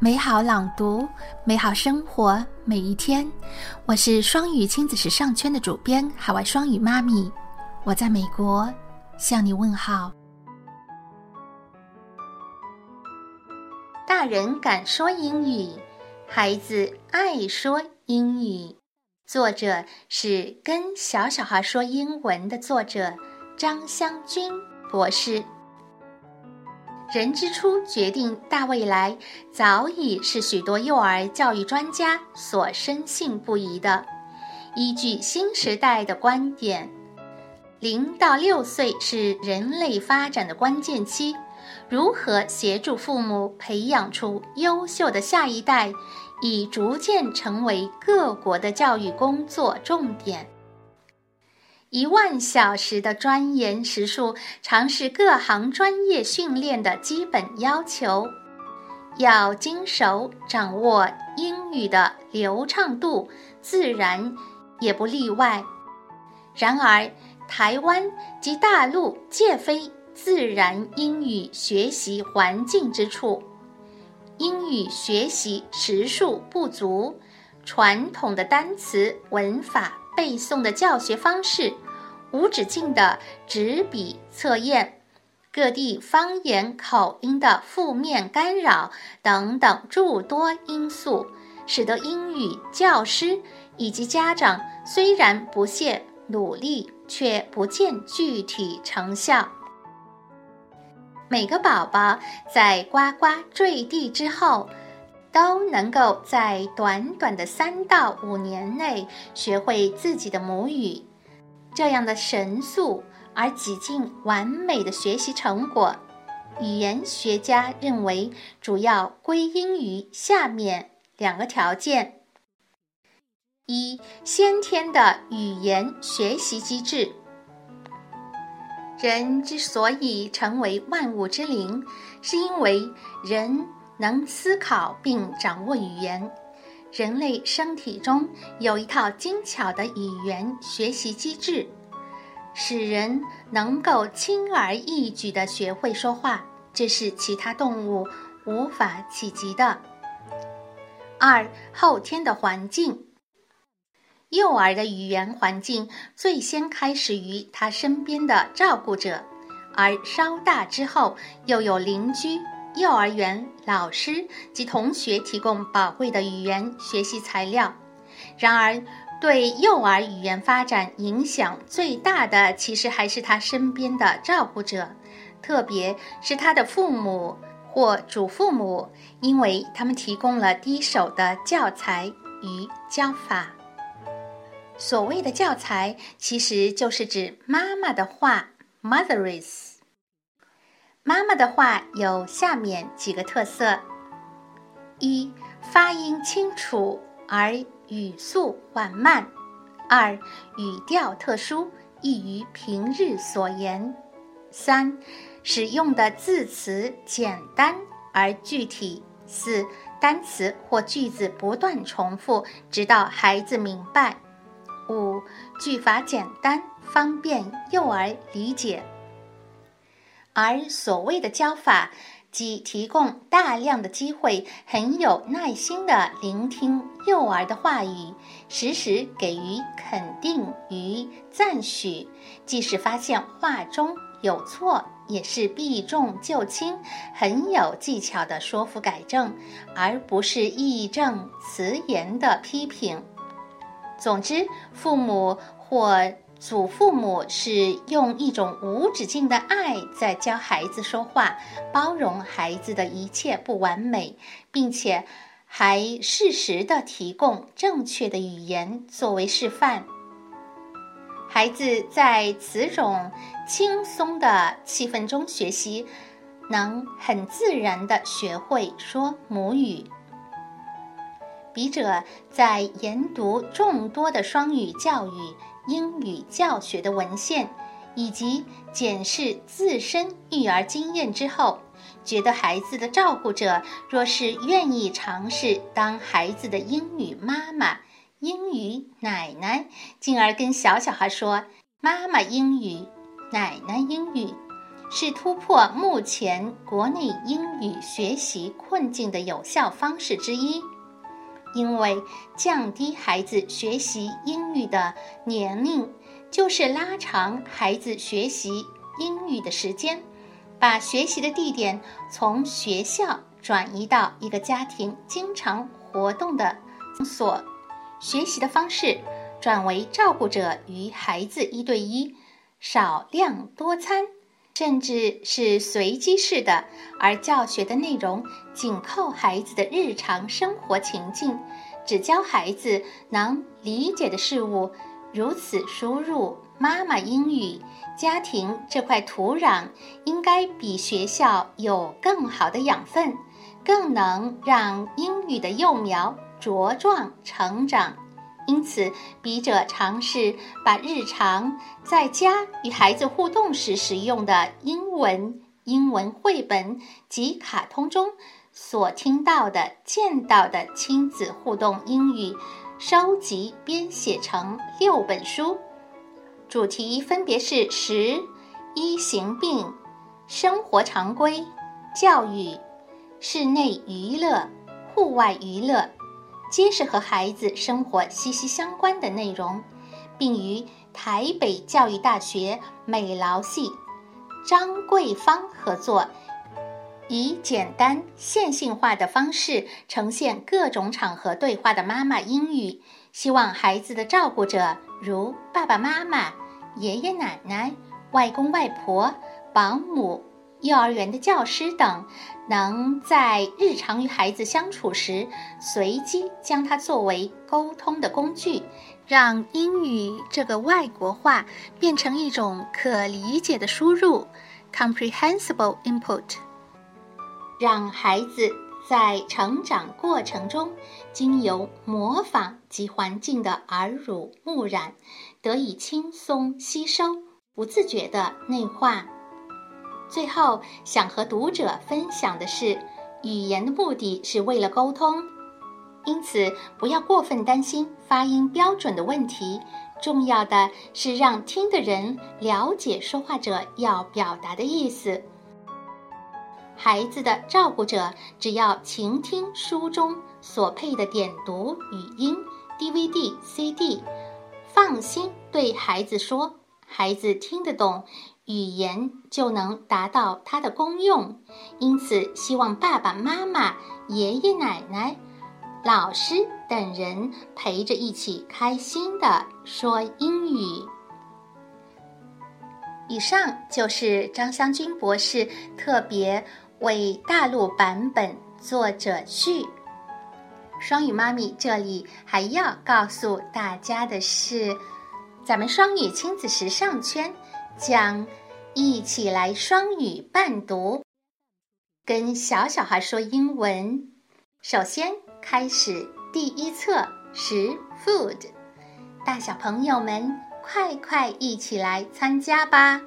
美好朗读，美好生活，每一天。我是双语亲子时尚圈的主编，海外双语妈咪。我在美国向你问好。大人敢说英语，孩子爱说英语。作者是《跟小小孩说英文》的作者张香君博士。人之初决定大未来，早已是许多幼儿教育专家所深信不疑的。依据新时代的观点，零到六岁是人类发展的关键期，如何协助父母培养出优秀的下一代，已逐渐成为各国的教育工作重点。一万小时的钻研时数，常是各行专业训练的基本要求。要精熟掌握英语的流畅度，自然也不例外。然而，台湾及大陆皆非自然英语学习环境之处，英语学习时数不足，传统的单词文法。背诵的教学方式，无止境的纸笔测验，各地方言口音的负面干扰等等诸多因素，使得英语教师以及家长虽然不懈努力，却不见具体成效。每个宝宝在呱呱坠地之后。都能够在短短的三到五年内学会自己的母语，这样的神速而几近完美的学习成果，语言学家认为主要归因于下面两个条件：一、先天的语言学习机制。人之所以成为万物之灵，是因为人。能思考并掌握语言，人类身体中有一套精巧的语言学习机制，使人能够轻而易举地学会说话，这是其他动物无法企及的。二、后天的环境，幼儿的语言环境最先开始于他身边的照顾者，而稍大之后又有邻居。幼儿园老师及同学提供宝贵的语言学习材料。然而，对幼儿语言发展影响最大的，其实还是他身边的照顾者，特别是他的父母或祖父母，因为他们提供了第一手的教材与教法。所谓的教材，其实就是指妈妈的话 （mothers）。妈妈的话有下面几个特色：一、发音清楚而语速缓慢；二、语调特殊，易于平日所言；三、使用的字词简单而具体；四、单词或句子不断重复，直到孩子明白；五、句法简单，方便幼儿理解。而所谓的教法，即提供大量的机会，很有耐心的聆听幼儿的话语，时时给予肯定与赞许，即使发现话中有错，也是避重就轻，很有技巧的说服改正，而不是义正辞严的批评。总之，父母或。祖父母是用一种无止境的爱在教孩子说话，包容孩子的一切不完美，并且还适时的提供正确的语言作为示范。孩子在此种轻松的气氛中学习，能很自然的学会说母语。笔者在研读众多的双语教育。英语教学的文献，以及检视自身育儿经验之后，觉得孩子的照顾者若是愿意尝试当孩子的英语妈妈、英语奶奶，进而跟小小孩说“妈妈英语，奶奶英语”，是突破目前国内英语学习困境的有效方式之一。因为降低孩子学习英语的年龄，就是拉长孩子学习英语的时间，把学习的地点从学校转移到一个家庭经常活动的场所，学习的方式转为照顾者与孩子一对一，少量多餐，甚至是随机式的，而教学的内容紧扣孩子的日常生活情境。只教孩子能理解的事物，如此输入妈妈英语，家庭这块土壤应该比学校有更好的养分，更能让英语的幼苗茁壮成长。因此，笔者尝试把日常在家与孩子互动时使用的英文、英文绘本及卡通中。所听到的、见到的亲子互动英语，收集编写成六本书，主题分别是十一行病、生活常规、教育、室内娱乐、户外娱乐，皆是和孩子生活息息相关的内容，并与台北教育大学美劳系张桂芳合作。以简单线性化的方式呈现各种场合对话的妈妈英语，希望孩子的照顾者如爸爸妈妈、爷爷奶奶、外公外婆、保姆、幼儿园的教师等，能在日常与孩子相处时，随机将它作为沟通的工具，让英语这个外国话变成一种可理解的输入 （comprehensible input）。让孩子在成长过程中，经由模仿及环境的耳濡目染，得以轻松吸收，不自觉的内化。最后，想和读者分享的是，语言的目的是为了沟通，因此不要过分担心发音标准的问题。重要的是让听的人了解说话者要表达的意思。孩子的照顾者只要倾听书中所配的点读语音 DVD、CD，放心对孩子说，孩子听得懂，语言就能达到它的功用。因此，希望爸爸妈妈、爷爷奶奶、老师等人陪着一起开心的说英语。以上就是张湘军博士特别。为大陆版本作者序。双语妈咪这里还要告诉大家的是，咱们双语亲子时尚圈将一起来双语伴读，跟小小孩说英文。首先开始第一册食 food，大小朋友们快快一起来参加吧！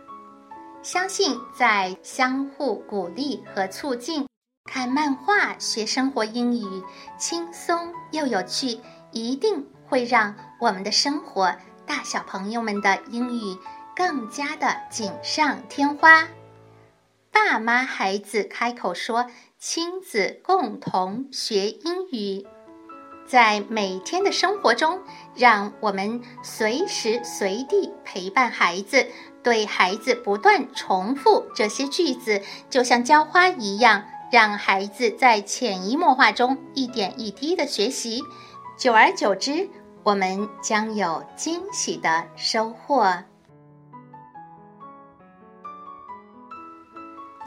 相信在相互鼓励和促进，看漫画学生活英语轻松又有趣，一定会让我们的生活大小朋友们的英语更加的锦上添花。爸妈孩子开口说，亲子共同学英语，在每天的生活中，让我们随时随地陪伴孩子。对孩子不断重复这些句子，就像浇花一样，让孩子在潜移默化中一点一滴的学习。久而久之，我们将有惊喜的收获。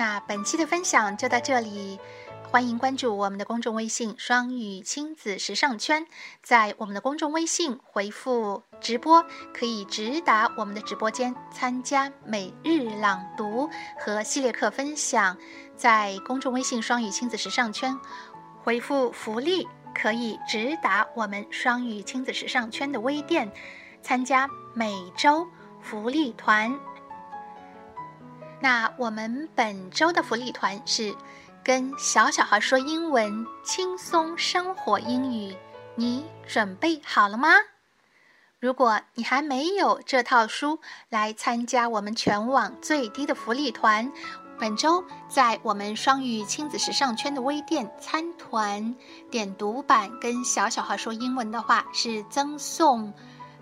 那本期的分享就到这里。欢迎关注我们的公众微信“双语亲子时尚圈”。在我们的公众微信回复“直播”，可以直达我们的直播间参加每日朗读和系列课分享。在公众微信“双语亲子时尚圈”回复“福利”，可以直达我们“双语亲子时尚圈”的微店，参加每周福利团。那我们本周的福利团是。跟小小孩说英文，轻松生活英语，你准备好了吗？如果你还没有这套书，来参加我们全网最低的福利团。本周在我们双语亲子时尚圈的微店参团点读版跟小小孩说英文的话是赠送，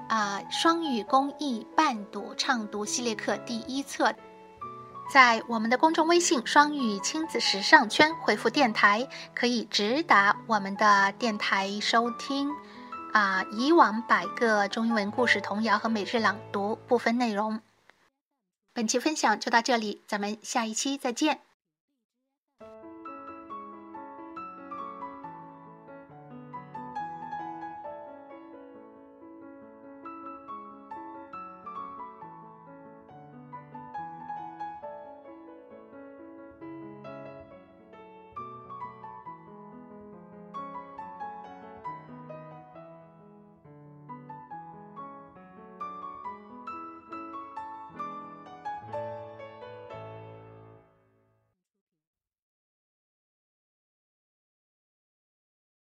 啊双语公益伴读畅读系列课第一册，在我们的公众微信双语亲子时尚圈回复电台，可以直达我们的电台收听，啊以往百个中英文故事童谣和每日朗读部分内容。本期分享就到这里，咱们下一期再见。